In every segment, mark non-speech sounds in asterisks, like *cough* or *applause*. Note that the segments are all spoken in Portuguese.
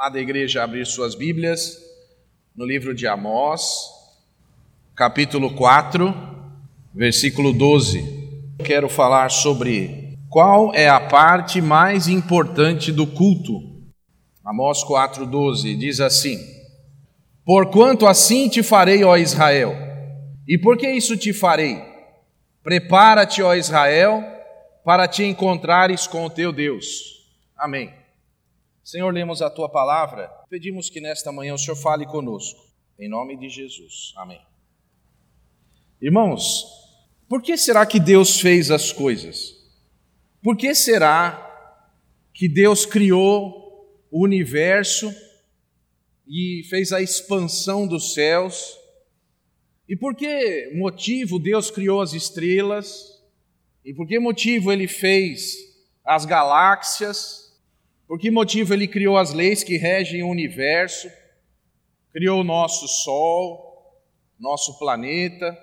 A da igreja abrir suas Bíblias no livro de Amós, capítulo 4, versículo 12. Quero falar sobre qual é a parte mais importante do culto. Amós 4:12 diz assim: Porquanto assim te farei, ó Israel. E por que isso te farei? Prepara-te, ó Israel, para te encontrares com o teu Deus. Amém. Senhor, lemos a tua palavra, pedimos que nesta manhã o Senhor fale conosco, em nome de Jesus. Amém. Irmãos, por que será que Deus fez as coisas? Por que será que Deus criou o universo e fez a expansão dos céus? E por que motivo Deus criou as estrelas? E por que motivo ele fez as galáxias? Por que motivo ele criou as leis que regem o universo? Criou o nosso Sol, nosso planeta?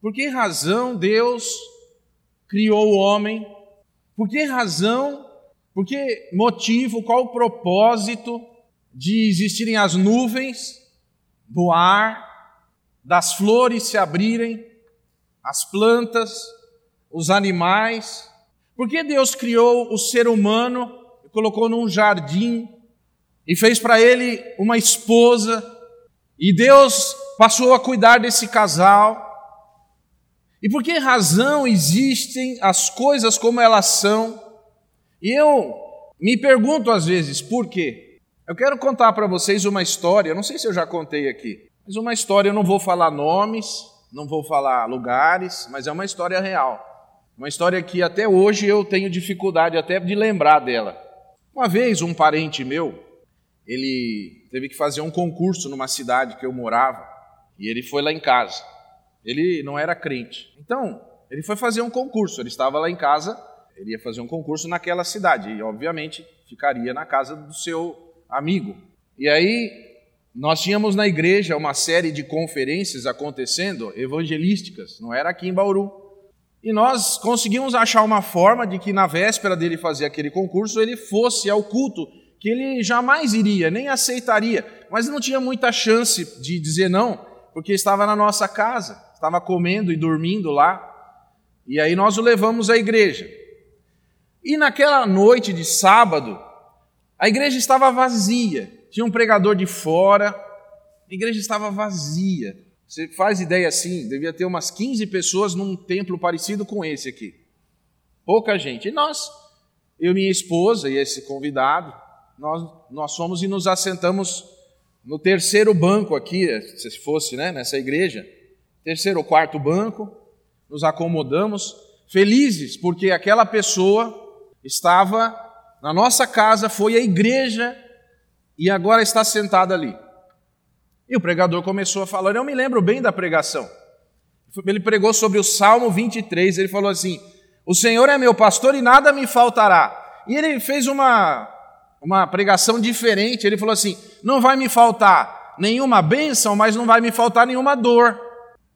Por que razão Deus criou o homem? Por que razão, por que motivo, qual o propósito de existirem as nuvens, do ar, das flores se abrirem, as plantas, os animais? Por que Deus criou o ser humano colocou num jardim e fez para ele uma esposa, e Deus passou a cuidar desse casal. E por que razão existem as coisas como elas são? E eu me pergunto às vezes por quê. Eu quero contar para vocês uma história, não sei se eu já contei aqui, mas uma história, eu não vou falar nomes, não vou falar lugares, mas é uma história real. Uma história que até hoje eu tenho dificuldade até de lembrar dela. Uma vez um parente meu, ele teve que fazer um concurso numa cidade que eu morava, e ele foi lá em casa. Ele não era crente. Então, ele foi fazer um concurso, ele estava lá em casa, ele ia fazer um concurso naquela cidade, e obviamente ficaria na casa do seu amigo. E aí, nós tínhamos na igreja uma série de conferências acontecendo, evangelísticas, não era aqui em Bauru. E nós conseguimos achar uma forma de que na véspera dele fazer aquele concurso ele fosse ao culto, que ele jamais iria, nem aceitaria, mas não tinha muita chance de dizer não, porque estava na nossa casa, estava comendo e dormindo lá. E aí nós o levamos à igreja. E naquela noite de sábado, a igreja estava vazia, tinha um pregador de fora, a igreja estava vazia. Você faz ideia assim, devia ter umas 15 pessoas num templo parecido com esse aqui. Pouca gente. E nós, eu, minha esposa e esse convidado, nós, nós fomos e nos assentamos no terceiro banco aqui, se fosse né, nessa igreja, terceiro ou quarto banco, nos acomodamos, felizes, porque aquela pessoa estava na nossa casa, foi à igreja e agora está sentada ali. E o pregador começou a falar, eu me lembro bem da pregação. Ele pregou sobre o Salmo 23, ele falou assim: O Senhor é meu pastor e nada me faltará. E ele fez uma, uma pregação diferente, ele falou assim: Não vai me faltar nenhuma bênção, mas não vai me faltar nenhuma dor.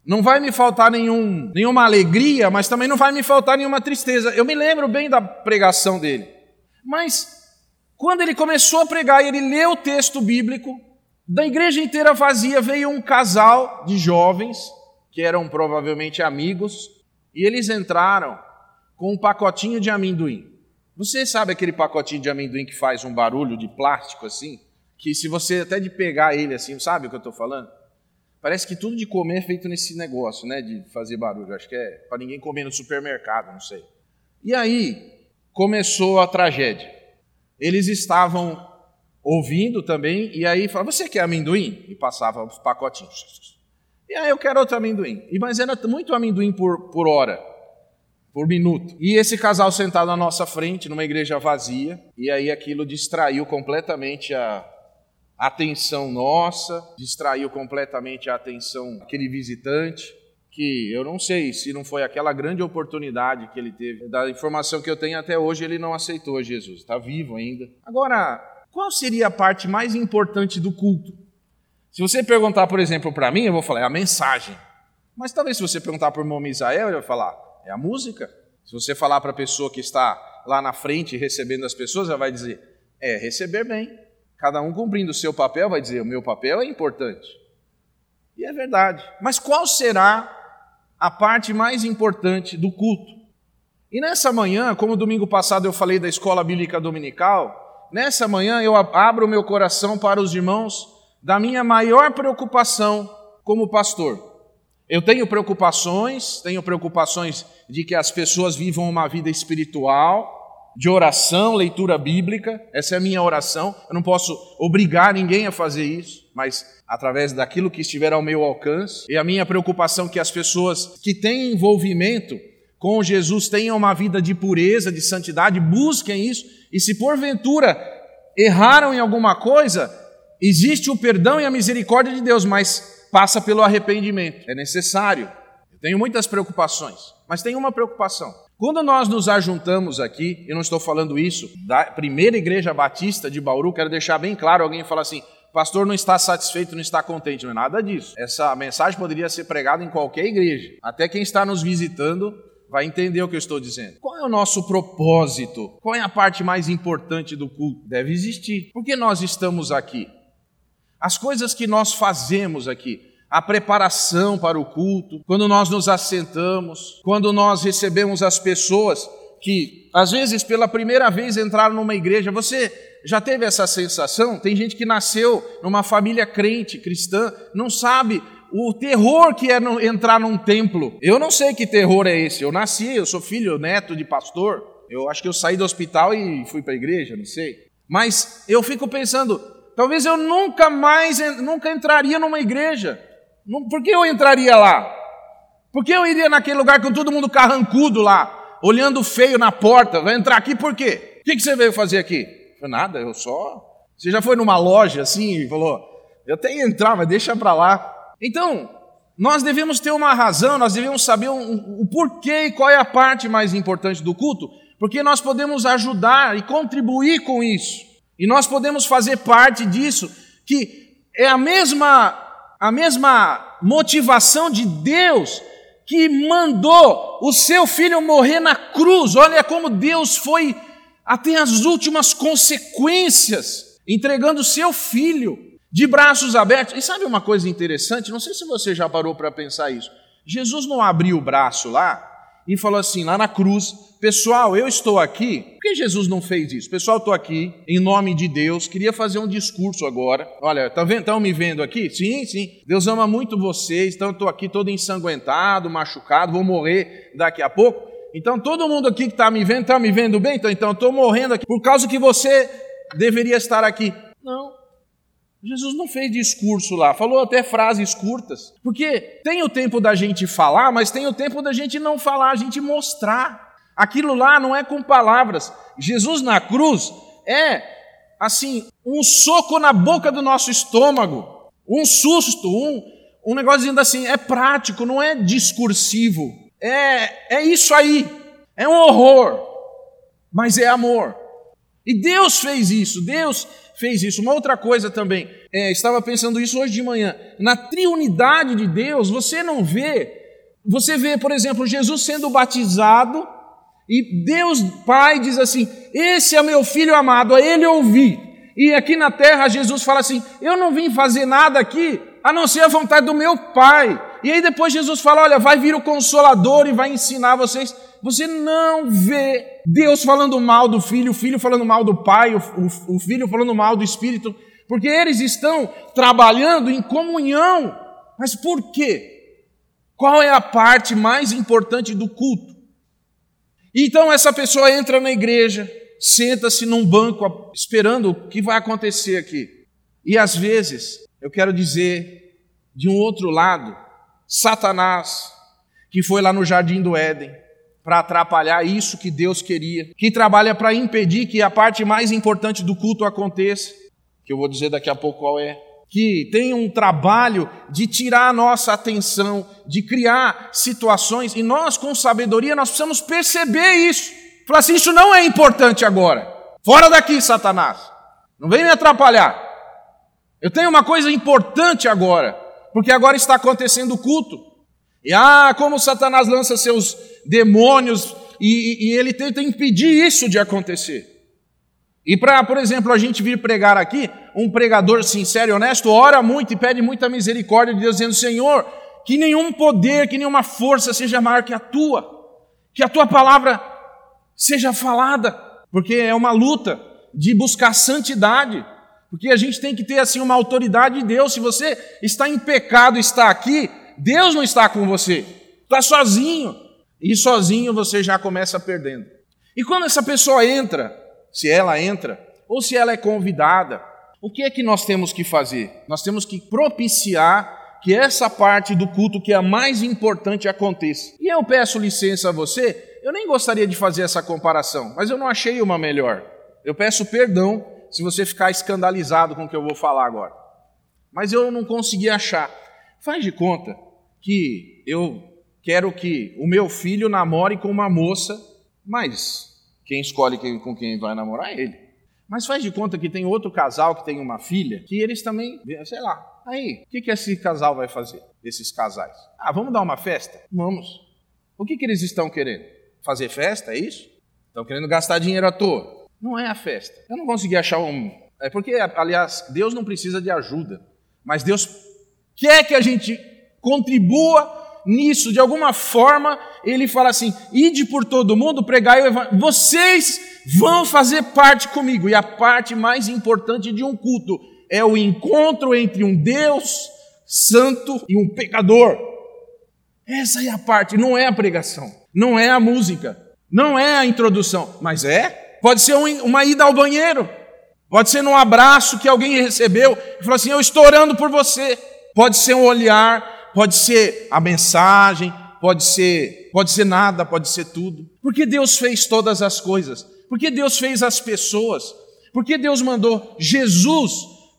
Não vai me faltar nenhum, nenhuma alegria, mas também não vai me faltar nenhuma tristeza. Eu me lembro bem da pregação dele. Mas quando ele começou a pregar e ele leu o texto bíblico, da igreja inteira vazia veio um casal de jovens, que eram provavelmente amigos, e eles entraram com um pacotinho de amendoim. Você sabe aquele pacotinho de amendoim que faz um barulho de plástico assim? Que se você até de pegar ele assim, sabe o que eu estou falando? Parece que tudo de comer é feito nesse negócio, né? De fazer barulho. Acho que é para ninguém comer no supermercado, não sei. E aí começou a tragédia. Eles estavam ouvindo também, e aí falava, você quer amendoim? E passava os pacotinhos. E aí eu quero outro amendoim. E, mas era muito amendoim por, por hora, por minuto. E esse casal sentado na nossa frente, numa igreja vazia, e aí aquilo distraiu completamente a atenção nossa, distraiu completamente a atenção daquele visitante, que eu não sei se não foi aquela grande oportunidade que ele teve. Da informação que eu tenho até hoje, ele não aceitou Jesus, está vivo ainda. Agora, qual seria a parte mais importante do culto? Se você perguntar, por exemplo, para mim, eu vou falar, é a mensagem. Mas talvez se você perguntar para o irmão Misael, ele vai falar, é a música. Se você falar para a pessoa que está lá na frente recebendo as pessoas, ela vai dizer, é receber bem. Cada um cumprindo o seu papel vai dizer: o meu papel é importante. E é verdade. Mas qual será a parte mais importante do culto? E nessa manhã, como domingo passado eu falei da escola bíblica dominical, nessa manhã eu abro meu coração para os irmãos da minha maior preocupação como pastor. Eu tenho preocupações, tenho preocupações de que as pessoas vivam uma vida espiritual, de oração, leitura bíblica, essa é a minha oração. Eu não posso obrigar ninguém a fazer isso, mas através daquilo que estiver ao meu alcance. E a minha preocupação é que as pessoas que têm envolvimento com Jesus tenham uma vida de pureza, de santidade, busquem isso. E se porventura erraram em alguma coisa, existe o perdão e a misericórdia de Deus, mas passa pelo arrependimento. É necessário. Eu tenho muitas preocupações, mas tem uma preocupação. Quando nós nos ajuntamos aqui, eu não estou falando isso da primeira igreja batista de Bauru, quero deixar bem claro, alguém fala assim, pastor não está satisfeito, não está contente, não é nada disso. Essa mensagem poderia ser pregada em qualquer igreja. Até quem está nos visitando vai entender o que eu estou dizendo. Qual é o nosso propósito? Qual é a parte mais importante do culto? Deve existir. Por que nós estamos aqui? As coisas que nós fazemos aqui, a preparação para o culto, quando nós nos assentamos, quando nós recebemos as pessoas que, às vezes, pela primeira vez entraram numa igreja. Você já teve essa sensação? Tem gente que nasceu numa família crente, cristã, não sabe o terror que é entrar num templo. Eu não sei que terror é esse. Eu nasci, eu sou filho, neto de pastor. Eu acho que eu saí do hospital e fui para a igreja, não sei. Mas eu fico pensando, talvez eu nunca mais, nunca entraria numa igreja. Por que eu entraria lá? Por que eu iria naquele lugar com todo mundo carrancudo lá, olhando feio na porta? Vai entrar aqui por quê? O que você veio fazer aqui? Eu, nada, eu só. Você já foi numa loja assim e falou: eu tenho que entrar, mas deixa para lá. Então, nós devemos ter uma razão, nós devemos saber o, o porquê e qual é a parte mais importante do culto, porque nós podemos ajudar e contribuir com isso. E nós podemos fazer parte disso, que é a mesma a mesma motivação de Deus que mandou o seu filho morrer na cruz. Olha como Deus foi até as últimas consequências, entregando o seu filho de braços abertos. E sabe uma coisa interessante? Não sei se você já parou para pensar isso. Jesus não abriu o braço lá e falou assim, lá na cruz: Pessoal, eu estou aqui. Por que Jesus não fez isso? Pessoal, estou aqui em nome de Deus. Queria fazer um discurso agora. Olha, estão tá me vendo aqui? Sim, sim. Deus ama muito vocês. Então, estou aqui todo ensanguentado, machucado. Vou morrer daqui a pouco. Então, todo mundo aqui que está me vendo, está me vendo bem? Então, estou morrendo aqui por causa que você deveria estar aqui. Não. Jesus não fez discurso lá, falou até frases curtas, porque tem o tempo da gente falar, mas tem o tempo da gente não falar, a gente mostrar. Aquilo lá não é com palavras. Jesus na cruz é, assim, um soco na boca do nosso estômago, um susto, um, um negócio dizendo assim, é prático, não é discursivo. É, é isso aí, é um horror, mas é amor. E Deus fez isso, Deus fez isso. Uma outra coisa também, é, estava pensando isso hoje de manhã. Na triunidade de Deus, você não vê, você vê, por exemplo, Jesus sendo batizado e Deus Pai diz assim: Esse é meu filho amado, a ele ouvi. E aqui na terra Jesus fala assim: Eu não vim fazer nada aqui a não ser a vontade do meu Pai. E aí depois Jesus fala: Olha, vai vir o Consolador e vai ensinar vocês. Você não vê Deus falando mal do filho, o filho falando mal do pai, o, o, filho falando mal do espírito, porque eles estão trabalhando em comunhão. Mas por quê? Qual é a parte mais importante do culto? Então essa pessoa entra na igreja, senta-se num banco esperando o que vai acontecer aqui. E às vezes, eu quero dizer, de um outro lado, Satanás, que foi lá no jardim do Éden, para atrapalhar isso que Deus queria, que trabalha para impedir que a parte mais importante do culto aconteça, que eu vou dizer daqui a pouco qual é, que tem um trabalho de tirar a nossa atenção, de criar situações, e nós, com sabedoria, nós precisamos perceber isso. Falar assim: isso não é importante agora. Fora daqui, Satanás. Não vem me atrapalhar. Eu tenho uma coisa importante agora, porque agora está acontecendo o culto. E ah, como Satanás lança seus demônios e, e ele tenta impedir isso de acontecer. E para, por exemplo, a gente vir pregar aqui, um pregador sincero e honesto ora muito e pede muita misericórdia de Deus, dizendo: Senhor, que nenhum poder, que nenhuma força seja maior que a tua, que a tua palavra seja falada, porque é uma luta de buscar santidade, porque a gente tem que ter assim uma autoridade de Deus. Se você está em pecado, está aqui, Deus não está com você, está sozinho, e sozinho você já começa perdendo. E quando essa pessoa entra, se ela entra, ou se ela é convidada, o que é que nós temos que fazer? Nós temos que propiciar que essa parte do culto que é a mais importante aconteça. E eu peço licença a você, eu nem gostaria de fazer essa comparação, mas eu não achei uma melhor. Eu peço perdão se você ficar escandalizado com o que eu vou falar agora. Mas eu não consegui achar. Faz de conta que eu quero que o meu filho namore com uma moça, mas quem escolhe com quem vai namorar é ele. Mas faz de conta que tem outro casal que tem uma filha, que eles também, sei lá. Aí, o que, que esse casal vai fazer, esses casais? Ah, vamos dar uma festa? Vamos. O que, que eles estão querendo? Fazer festa, é isso? Estão querendo gastar dinheiro à toa. Não é a festa. Eu não consegui achar um. É porque, aliás, Deus não precisa de ajuda, mas Deus quer que a gente contribua nisso, de alguma forma, ele fala assim: ide por todo mundo, pregai o evangelho. Vocês vão fazer parte comigo. E a parte mais importante de um culto é o encontro entre um Deus santo e um pecador. Essa é a parte, não é a pregação, não é a música, não é a introdução, mas é. Pode ser uma ida ao banheiro, pode ser num abraço que alguém recebeu e falou assim: Eu estou orando por você. Pode ser um olhar, pode ser a mensagem, pode ser, pode ser nada, pode ser tudo. Porque Deus fez todas as coisas. Porque Deus fez as pessoas. Porque Deus mandou Jesus.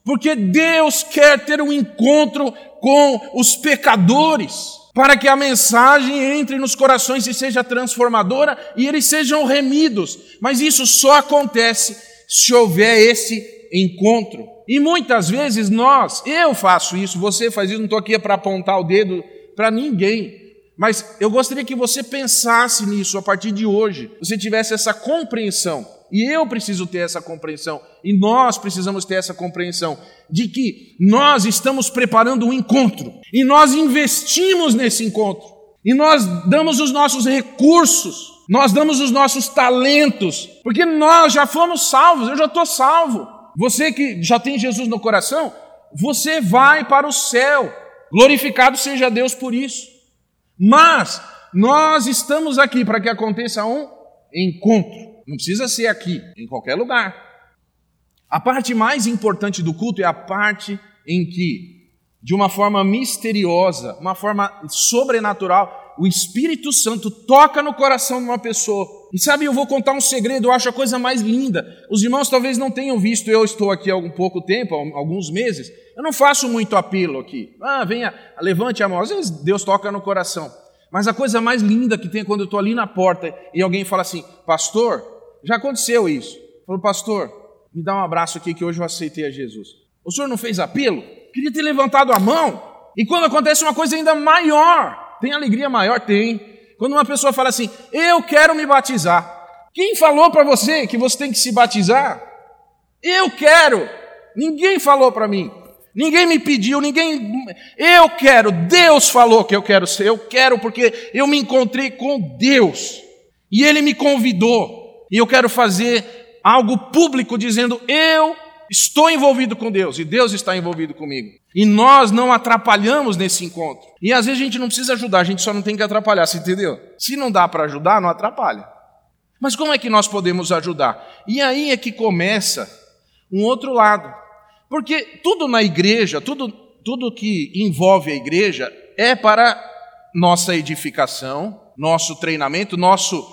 Porque Deus quer ter um encontro com os pecadores, para que a mensagem entre nos corações e seja transformadora e eles sejam remidos. Mas isso só acontece se houver esse encontro. E muitas vezes nós, eu faço isso, você faz isso, não estou aqui para apontar o dedo para ninguém, mas eu gostaria que você pensasse nisso a partir de hoje, você tivesse essa compreensão, e eu preciso ter essa compreensão, e nós precisamos ter essa compreensão, de que nós estamos preparando um encontro, e nós investimos nesse encontro, e nós damos os nossos recursos, nós damos os nossos talentos, porque nós já fomos salvos, eu já estou salvo. Você que já tem Jesus no coração, você vai para o céu. Glorificado seja Deus por isso. Mas nós estamos aqui para que aconteça um encontro. Não precisa ser aqui, em qualquer lugar. A parte mais importante do culto é a parte em que, de uma forma misteriosa, uma forma sobrenatural, o Espírito Santo toca no coração de uma pessoa. E sabe, eu vou contar um segredo, eu acho a coisa mais linda. Os irmãos talvez não tenham visto, eu estou aqui há algum pouco tempo, há alguns meses. Eu não faço muito apelo aqui. Ah, venha, levante a mão. Às vezes Deus toca no coração. Mas a coisa mais linda que tem é quando eu estou ali na porta e alguém fala assim: Pastor, já aconteceu isso. Falou, pastor, me dá um abraço aqui que hoje eu aceitei a Jesus. O senhor não fez apelo? Queria ter levantado a mão. E quando acontece uma coisa ainda maior, tem alegria maior? Tem. Quando uma pessoa fala assim, eu quero me batizar. Quem falou para você que você tem que se batizar? Eu quero. Ninguém falou para mim. Ninguém me pediu, ninguém. Eu quero. Deus falou que eu quero ser. Eu quero porque eu me encontrei com Deus. E Ele me convidou. E eu quero fazer algo público dizendo: Eu estou envolvido com Deus e Deus está envolvido comigo. E nós não atrapalhamos nesse encontro. E às vezes a gente não precisa ajudar, a gente só não tem que atrapalhar, você entendeu? Se não dá para ajudar, não atrapalha. Mas como é que nós podemos ajudar? E aí é que começa um outro lado. Porque tudo na igreja, tudo, tudo que envolve a igreja é para nossa edificação, nosso treinamento, nosso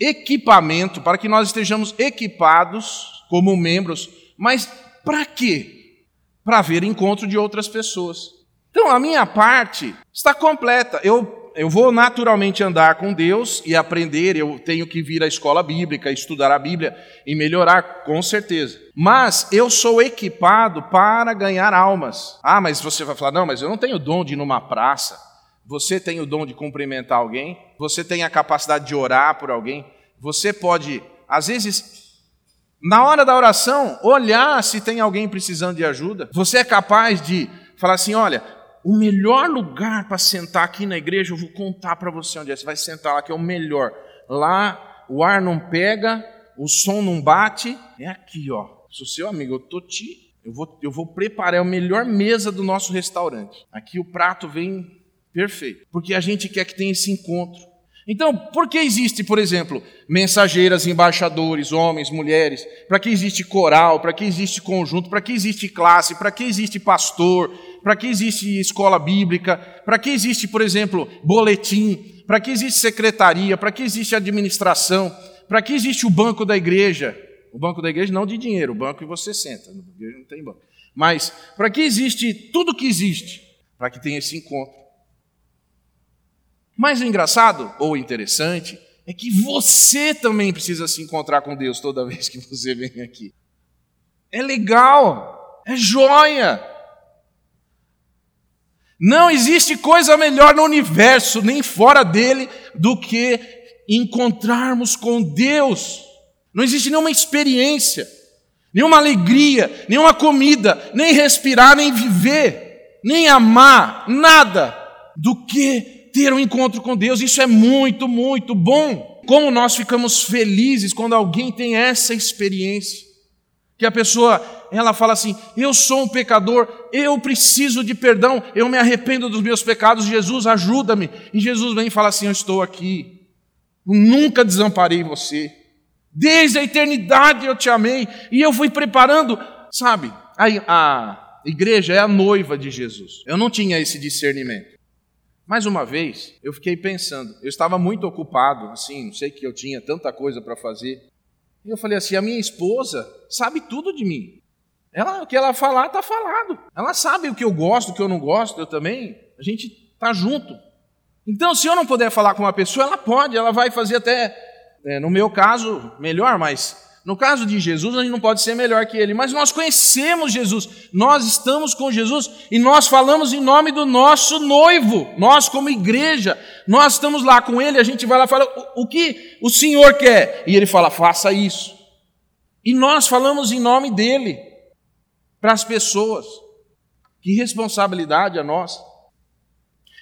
equipamento, para que nós estejamos equipados como membros. Mas para quê? para ver encontro de outras pessoas. Então, a minha parte está completa. Eu, eu vou naturalmente andar com Deus e aprender, eu tenho que vir à escola bíblica, estudar a Bíblia e melhorar, com certeza. Mas eu sou equipado para ganhar almas. Ah, mas você vai falar, não, mas eu não tenho dom de ir numa praça. Você tem o dom de cumprimentar alguém? Você tem a capacidade de orar por alguém? Você pode, às vezes, Na hora da oração, olhar se tem alguém precisando de ajuda. Você é capaz de falar assim: olha, o melhor lugar para sentar aqui na igreja, eu vou contar para você onde é. Você vai sentar lá, que é o melhor. Lá o ar não pega, o som não bate. É aqui, ó. Sou seu amigo, eu tô te. Eu vou, eu vou preparar é a melhor mesa do nosso restaurante. Aqui o prato vem perfeito. Porque a gente quer que tenha esse encontro. Então, por que existe, por exemplo, mensageiras, embaixadores, homens, mulheres? Para que existe coral? Para que existe conjunto? Para que existe classe? Para que existe pastor? Para que existe escola bíblica? Para que existe, por exemplo, boletim? Para que existe secretaria? Para que existe administração? Para que existe o banco da igreja? O banco da igreja não de dinheiro, o banco que você senta, na igreja não tem banco. Mas para que existe tudo que existe? Para que tenha esse encontro. Mas o engraçado ou interessante é que você também precisa se encontrar com Deus toda vez que você vem aqui. É legal, é joia. Não existe coisa melhor no universo, nem fora dele, do que encontrarmos com Deus. Não existe nenhuma experiência, nenhuma alegria, nenhuma comida, nem respirar, nem viver, nem amar, nada do que ter um encontro com Deus. Isso é muito, muito bom. Como nós ficamos felizes quando alguém tem essa experiência. Que a pessoa, ela fala assim: "Eu sou um pecador, eu preciso de perdão, eu me arrependo dos meus pecados, Jesus ajuda-me". E Jesus vem e fala assim: "Eu estou aqui. Eu nunca desamparei você. Desde a eternidade eu te amei e eu fui preparando, sabe? A, a igreja é a noiva de Jesus. Eu não tinha esse discernimento. Mais uma vez, eu fiquei pensando, eu estava muito ocupado, assim, não sei que eu tinha tanta coisa para fazer. E eu falei assim: a minha esposa sabe tudo de mim. Ela, o que ela falar, está falado. Ela sabe o que eu gosto, o que eu não gosto, eu também. A gente está junto. Então, se eu não puder falar com uma pessoa, ela pode, ela vai fazer até, é, no meu caso, melhor, mas no caso de Jesus, a gente não pode ser melhor que ele, mas nós conhecemos Jesus, nós estamos com Jesus e nós falamos em nome do nosso noivo, nós, como igreja, nós estamos lá com ele, a gente vai lá e fala o, o que o Senhor quer, e ele fala, faça isso. E nós falamos em nome dele para as pessoas. Que responsabilidade a nós.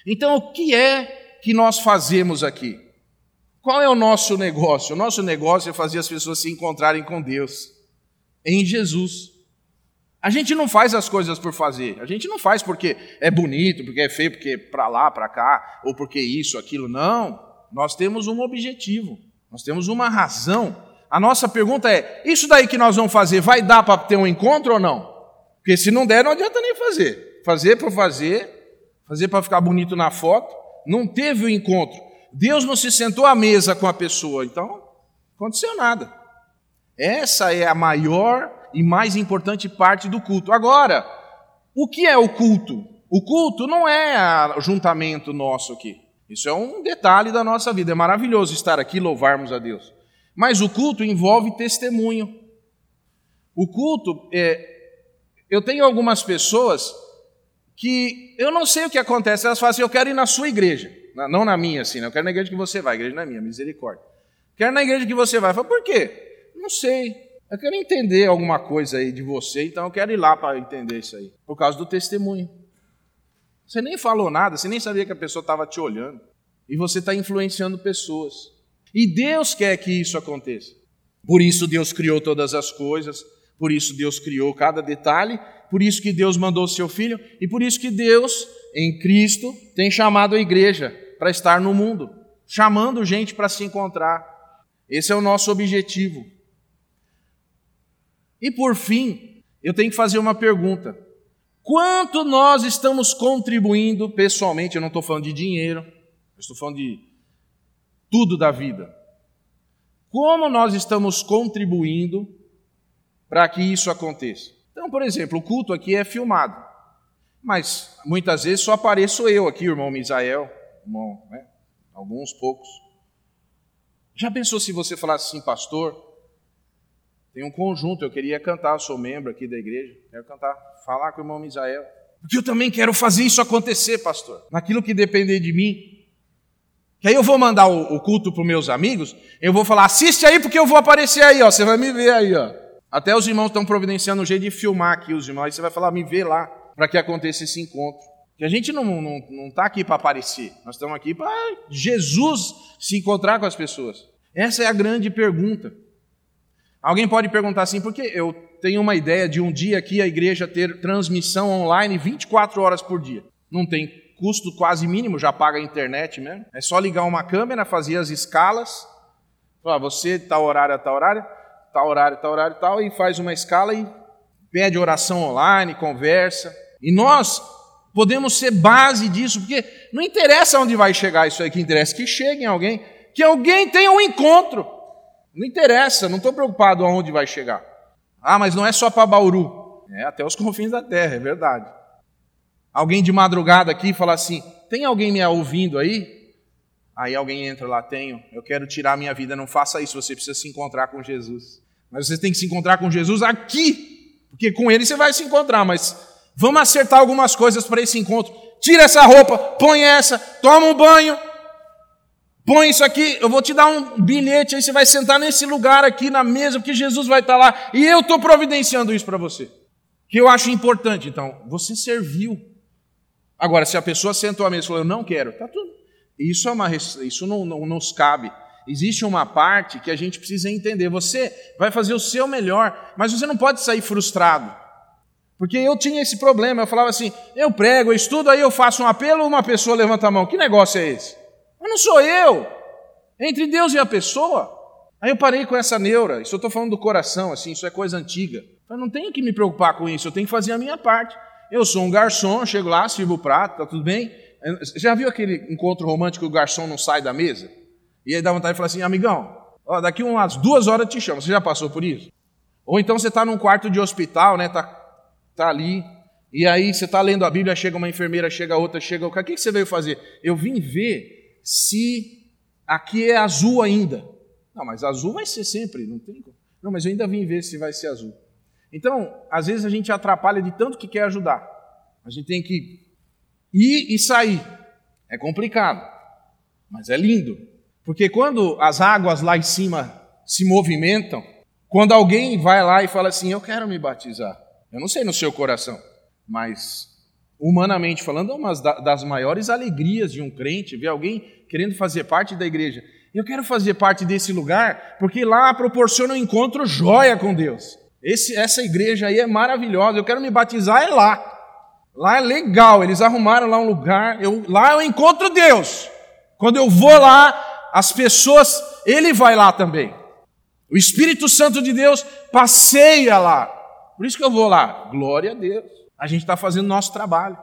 Então, o que é que nós fazemos aqui? Qual é o nosso negócio? O nosso negócio é fazer as pessoas se encontrarem com Deus, em Jesus. A gente não faz as coisas por fazer. A gente não faz porque é bonito, porque é feio, porque é para lá, para cá, ou porque isso, aquilo. Não. Nós temos um objetivo. Nós temos uma razão. A nossa pergunta é: isso daí que nós vamos fazer vai dar para ter um encontro ou não? Porque se não der, não adianta nem fazer. Fazer para fazer, fazer para ficar bonito na foto, não teve o encontro. Deus não se sentou à mesa com a pessoa, então aconteceu nada. Essa é a maior e mais importante parte do culto. Agora, o que é o culto? O culto não é o juntamento nosso aqui. Isso é um detalhe da nossa vida. É maravilhoso estar aqui e louvarmos a Deus. Mas o culto envolve testemunho. O culto, é, eu tenho algumas pessoas que eu não sei o que acontece, elas falam assim: eu quero ir na sua igreja. Não na minha, assim, né? eu quero na igreja que você vai, a igreja não é minha, misericórdia. Quero na igreja que você vai. Eu falo, por quê? Não sei. Eu quero entender alguma coisa aí de você, então eu quero ir lá para entender isso aí. Por causa do testemunho. Você nem falou nada, você nem sabia que a pessoa estava te olhando. E você está influenciando pessoas. E Deus quer que isso aconteça. Por isso Deus criou todas as coisas, por isso Deus criou cada detalhe, por isso que Deus mandou o seu filho e por isso que Deus em Cristo, tem chamado a igreja para estar no mundo, chamando gente para se encontrar. Esse é o nosso objetivo. E por fim, eu tenho que fazer uma pergunta: quanto nós estamos contribuindo pessoalmente? Eu não estou falando de dinheiro, eu estou falando de tudo da vida. Como nós estamos contribuindo para que isso aconteça? Então, por exemplo, o culto aqui é filmado. Mas muitas vezes só apareço eu aqui, irmão Misael, irmão, né? alguns poucos. Já pensou se você falasse assim, pastor? Tem um conjunto, eu queria cantar, sou membro aqui da igreja, quero cantar, falar com o irmão Misael. Porque eu também quero fazer isso acontecer, pastor, naquilo que depender de mim. Que aí eu vou mandar o, o culto para os meus amigos, eu vou falar, assiste aí porque eu vou aparecer aí, ó, você vai me ver aí, ó. Até os irmãos estão providenciando um jeito de filmar aqui os irmãos. Aí você vai falar, me vê lá, para que aconteça esse encontro. Que a gente não está não, não tá aqui para aparecer, nós estamos aqui para Jesus se encontrar com as pessoas. Essa é a grande pergunta. Alguém pode perguntar assim, porque eu tenho uma ideia de um dia aqui a igreja ter transmissão online 24 horas por dia. Não tem custo quase mínimo, já paga a internet mesmo. É só ligar uma câmera, fazer as escalas. Falar, você tal horário, tal horário, tal horário, tal horário, tal, e faz uma escala e pede oração online, conversa. E nós podemos ser base disso, porque não interessa onde vai chegar isso aí, que interessa que chegue em alguém, que alguém tenha um encontro. Não interessa, não estou preocupado aonde vai chegar. Ah, mas não é só para Bauru. É até os *laughs* confins da terra, é verdade. Alguém de madrugada aqui fala assim: tem alguém me ouvindo aí? Aí alguém entra lá, tenho, eu quero tirar minha vida. Não faça isso, você precisa se encontrar com Jesus. Mas você tem que se encontrar com Jesus aqui, porque com ele você vai se encontrar, mas vamos acertar algumas coisas para esse encontro. Tira essa roupa, põe essa, toma um banho, põe isso aqui, eu vou te dar um bilhete, aí você vai sentar nesse lugar aqui na mesa, porque Jesus vai estar lá, e eu estou providenciando isso para você. Que eu acho importante, então, você serviu. Agora, se a pessoa sentou à mesa e falou, eu não quero, tá tudo. Isso, é uma, isso não, não nos cabe. Existe uma parte que a gente precisa entender. Você vai fazer o seu melhor, mas você não pode sair frustrado. Porque eu tinha esse problema, eu falava assim, eu prego, eu estudo, aí eu faço um apelo, uma pessoa levanta a mão. Que negócio é esse? Mas não sou eu. Entre Deus e a pessoa. Aí eu parei com essa neura. Isso eu estou falando do coração, assim, isso é coisa antiga. Eu não tenho que me preocupar com isso, eu tenho que fazer a minha parte. Eu sou um garçom, chego lá, sirvo o prato, tá tudo bem? Já viu aquele encontro romântico que o garçom não sai da mesa? E aí dá vontade de falar assim, amigão, ó, daqui umas duas horas eu te chamo. Você já passou por isso? Ou então você está num quarto de hospital, né? Tá, tá ali, e aí você está lendo a Bíblia, chega uma enfermeira, chega outra, chega o O que você veio fazer? Eu vim ver se aqui é azul ainda. Não, mas azul vai ser sempre, não tem como. Não, mas eu ainda vim ver se vai ser azul. Então, às vezes a gente atrapalha de tanto que quer ajudar. A gente tem que ir e sair. É complicado, mas é lindo. Porque quando as águas lá em cima se movimentam, quando alguém vai lá e fala assim: Eu quero me batizar. Eu não sei no seu coração, mas humanamente falando, é uma das maiores alegrias de um crente ver alguém querendo fazer parte da igreja. Eu quero fazer parte desse lugar porque lá proporciona um encontro joia com Deus. Esse, essa igreja aí é maravilhosa. Eu quero me batizar é lá. Lá é legal, eles arrumaram lá um lugar. Eu, lá eu encontro Deus. Quando eu vou lá, as pessoas, Ele vai lá também. O Espírito Santo de Deus passeia lá. Por isso que eu vou lá. Glória a Deus. A gente está fazendo nosso trabalho.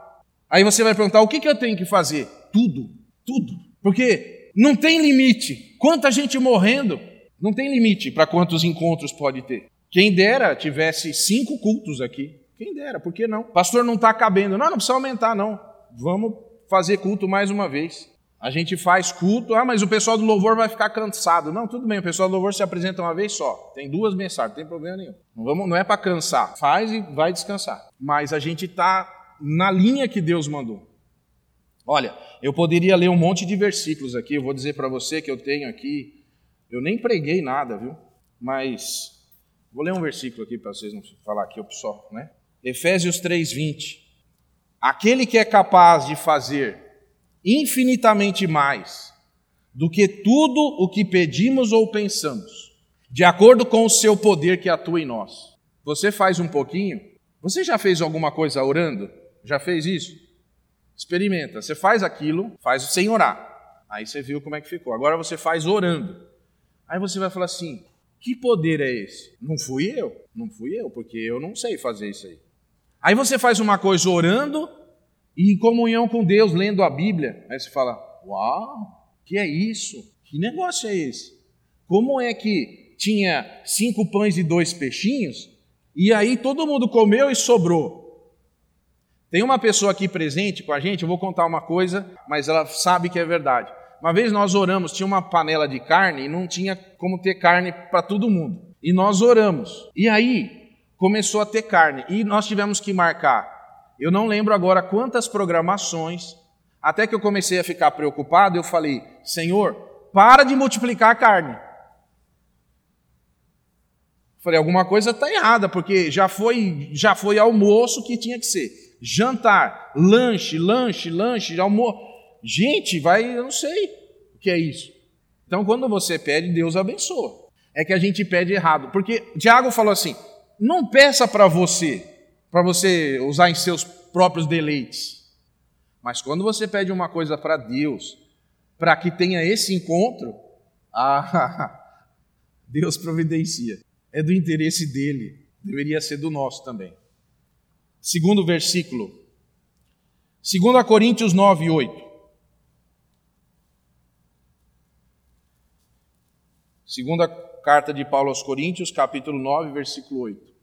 Aí você vai perguntar: o que, que eu tenho que fazer? Tudo, tudo. Porque não tem limite. Quanta gente morrendo, não tem limite para quantos encontros pode ter. Quem dera tivesse cinco cultos aqui. Quem dera, por que não? Pastor, não está cabendo. Não, não precisa aumentar, não. Vamos fazer culto mais uma vez. A gente faz culto, ah, mas o pessoal do louvor vai ficar cansado. Não, tudo bem, o pessoal do louvor se apresenta uma vez só. Tem duas mensagens, não tem problema nenhum. Não, vamos, não é para cansar. Faz e vai descansar. Mas a gente está na linha que Deus mandou. Olha, eu poderia ler um monte de versículos aqui. Eu vou dizer para você que eu tenho aqui. Eu nem preguei nada, viu? Mas vou ler um versículo aqui para vocês não falar aqui só, né? Efésios 3:20. Aquele que é capaz de fazer infinitamente mais do que tudo o que pedimos ou pensamos, de acordo com o seu poder que atua em nós. Você faz um pouquinho? Você já fez alguma coisa orando? Já fez isso? Experimenta. Você faz aquilo, faz sem orar. Aí você viu como é que ficou. Agora você faz orando. Aí você vai falar assim: que poder é esse? Não fui eu. Não fui eu, porque eu não sei fazer isso aí. Aí você faz uma coisa orando e em comunhão com Deus, lendo a Bíblia. Aí você fala: Uau, que é isso? Que negócio é esse? Como é que tinha cinco pães e dois peixinhos e aí todo mundo comeu e sobrou? Tem uma pessoa aqui presente com a gente, eu vou contar uma coisa, mas ela sabe que é verdade. Uma vez nós oramos, tinha uma panela de carne e não tinha como ter carne para todo mundo. E nós oramos. E aí começou a ter carne e nós tivemos que marcar. Eu não lembro agora quantas programações, até que eu comecei a ficar preocupado, eu falei: Senhor, para de multiplicar a carne. Falei, alguma coisa está errada, porque já foi, já foi almoço que tinha que ser. Jantar, lanche, lanche, lanche, almoço. Gente, vai, eu não sei o que é isso. Então, quando você pede, Deus abençoa. É que a gente pede errado. Porque Tiago falou assim: não peça para você, para você usar em seus próprios deleites. Mas quando você pede uma coisa para Deus, para que tenha esse encontro, *laughs* ah, Deus providencia. É do interesse dele, deveria ser do nosso também. Segundo versículo, 2 Coríntios 9, 8. Segunda carta de Paulo aos Coríntios, capítulo 9, versículo 8.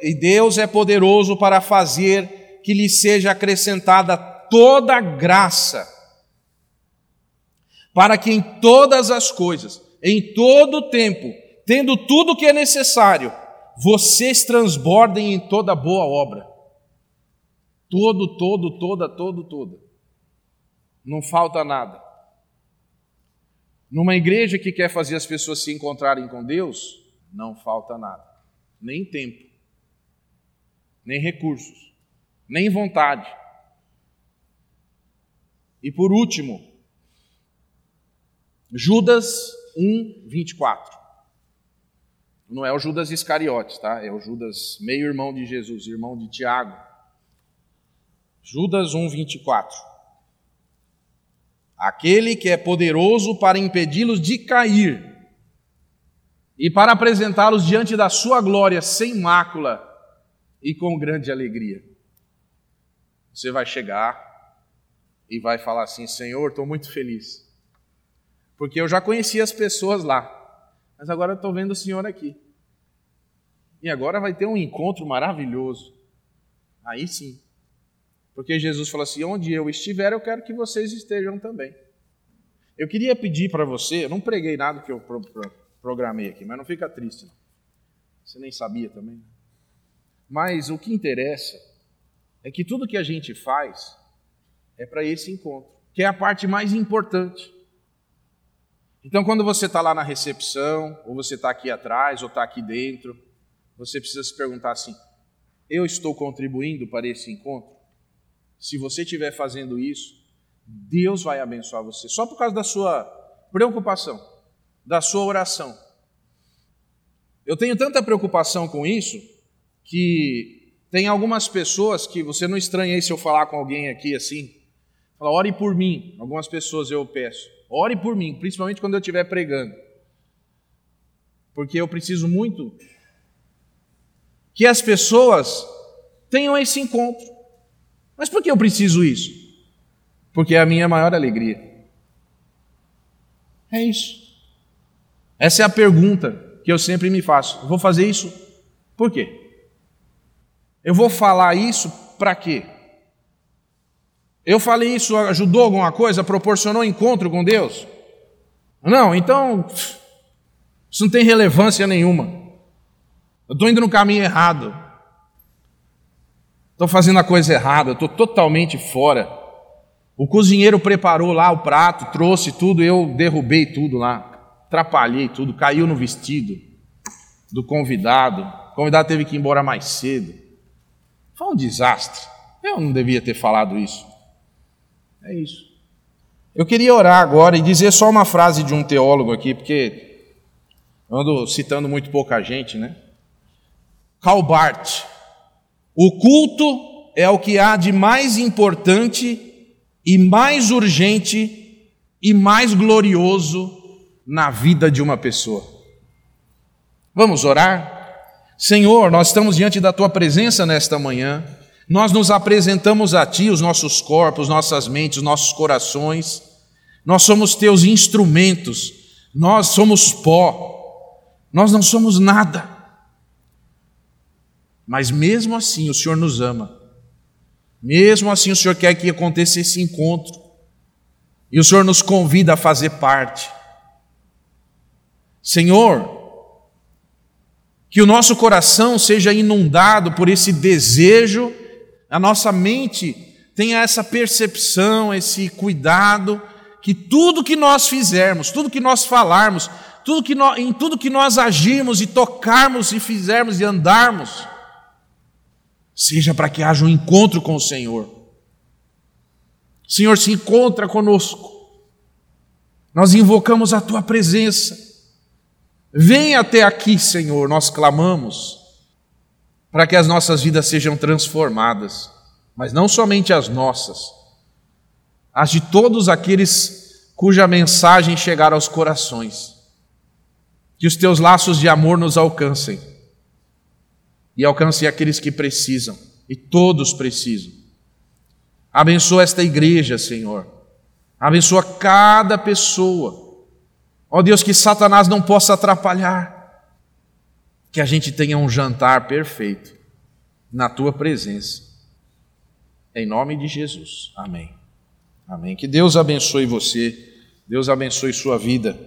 E Deus é poderoso para fazer que lhe seja acrescentada toda graça, para que em todas as coisas, em todo o tempo, tendo tudo o que é necessário, vocês transbordem em toda boa obra. Todo, todo, toda, todo, toda. Não falta nada. Numa igreja que quer fazer as pessoas se encontrarem com Deus, não falta nada. Nem tempo, nem recursos, nem vontade. E por último, Judas 1, 24. Não é o Judas Iscariotes, tá? É o Judas, meio-irmão de Jesus, irmão de Tiago. Judas 1, 24 aquele que é poderoso para impedi-los de cair e para apresentá-los diante da sua glória sem mácula e com grande alegria. Você vai chegar e vai falar assim: Senhor, estou muito feliz, porque eu já conheci as pessoas lá, mas agora estou vendo o Senhor aqui. E agora vai ter um encontro maravilhoso. Aí sim. Porque Jesus falou assim: onde eu estiver, eu quero que vocês estejam também. Eu queria pedir para você, eu não preguei nada que eu pro, pro, programei aqui, mas não fica triste. Não. Você nem sabia também. Mas o que interessa é que tudo que a gente faz é para esse encontro, que é a parte mais importante. Então, quando você está lá na recepção, ou você está aqui atrás, ou está aqui dentro, você precisa se perguntar assim: eu estou contribuindo para esse encontro? Se você estiver fazendo isso, Deus vai abençoar você, só por causa da sua preocupação, da sua oração. Eu tenho tanta preocupação com isso que tem algumas pessoas que você não estranha aí se eu falar com alguém aqui assim, fala, ore por mim. Algumas pessoas eu peço, ore por mim, principalmente quando eu estiver pregando, porque eu preciso muito que as pessoas tenham esse encontro. Mas por que eu preciso isso? Porque é a minha maior alegria. É isso. Essa é a pergunta que eu sempre me faço. Eu vou fazer isso por quê? Eu vou falar isso para quê? Eu falei isso, ajudou alguma coisa? Proporcionou encontro com Deus? Não, então isso não tem relevância nenhuma. Eu estou indo no caminho errado estou fazendo a coisa errada, estou totalmente fora. O cozinheiro preparou lá o prato, trouxe tudo, eu derrubei tudo lá, atrapalhei tudo, caiu no vestido do convidado. O convidado teve que ir embora mais cedo. Foi um desastre. Eu não devia ter falado isso. É isso. Eu queria orar agora e dizer só uma frase de um teólogo aqui, porque ando citando muito pouca gente, né? Karl Barth, o culto é o que há de mais importante e mais urgente e mais glorioso na vida de uma pessoa. Vamos orar? Senhor, nós estamos diante da tua presença nesta manhã. Nós nos apresentamos a ti, os nossos corpos, nossas mentes, nossos corações. Nós somos teus instrumentos. Nós somos pó. Nós não somos nada. Mas mesmo assim o Senhor nos ama. Mesmo assim o Senhor quer que aconteça esse encontro. E o Senhor nos convida a fazer parte. Senhor, que o nosso coração seja inundado por esse desejo, a nossa mente tenha essa percepção, esse cuidado, que tudo que nós fizermos, tudo que nós falarmos, tudo que nós, em tudo que nós agirmos e tocarmos e fizermos e andarmos, seja para que haja um encontro com o Senhor. Senhor, se encontra conosco. Nós invocamos a tua presença. Vem até aqui, Senhor, nós clamamos para que as nossas vidas sejam transformadas, mas não somente as nossas, as de todos aqueles cuja mensagem chegar aos corações. Que os teus laços de amor nos alcancem e alcancem aqueles que precisam, e todos precisam. Abençoa esta igreja, Senhor. Abençoa cada pessoa. Ó Deus, que Satanás não possa atrapalhar. Que a gente tenha um jantar perfeito na tua presença. Em nome de Jesus. Amém. Amém. Que Deus abençoe você. Deus abençoe sua vida.